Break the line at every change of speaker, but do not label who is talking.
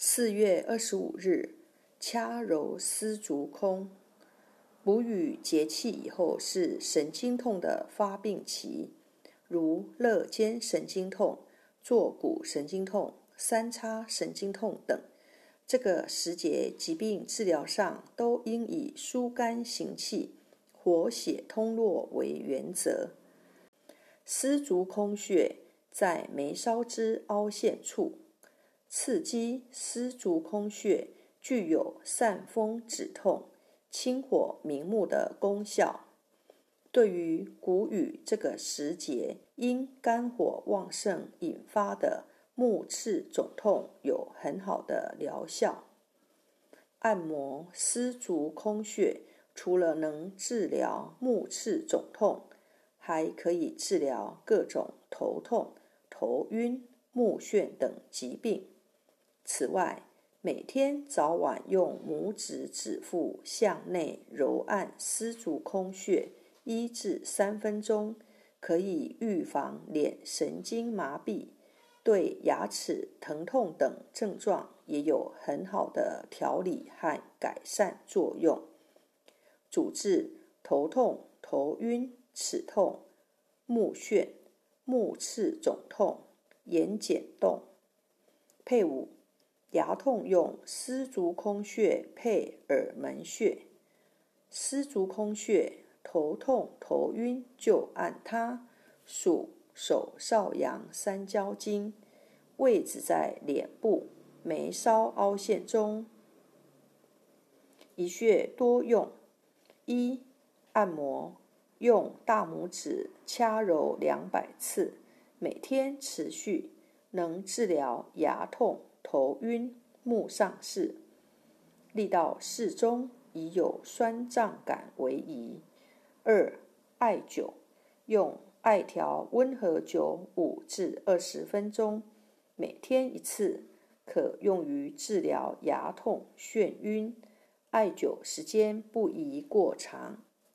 四月二十五日，掐揉丝竹空。母语节气以后是神经痛的发病期，如肋间神经痛、坐骨神经痛、三叉神经痛等。这个时节疾病治疗上都应以疏肝行气、活血通络为原则。丝竹空穴在眉梢之凹陷处。刺激丝竹空穴具有散风止痛、清火明目的功效，对于谷雨这个时节因肝火旺盛引发的目赤肿痛有很好的疗效。按摩丝竹空穴，除了能治疗目赤肿痛，还可以治疗各种头痛、头晕、目眩等疾病。此外，每天早晚用拇指指腹向内揉按丝竹空穴一至三分钟，可以预防脸神经麻痹，对牙齿疼痛等症状也有很好的调理和改善作用。主治头痛、头晕、齿痛、目眩、目赤肿痛、眼睑动。配伍。牙痛用丝竹空穴配耳门穴，丝竹空穴头痛头晕就按它，属手少阳三焦经，位置在脸部眉梢凹陷中。一穴多用：一、按摩，用大拇指掐揉两百次，每天持续，能治疗牙痛。头晕、目上视，力道适中，以有酸胀感为宜。二、艾灸，用艾条温和灸五至二十分钟，每天一次，可用于治疗牙痛、眩晕。艾灸时间不宜过长。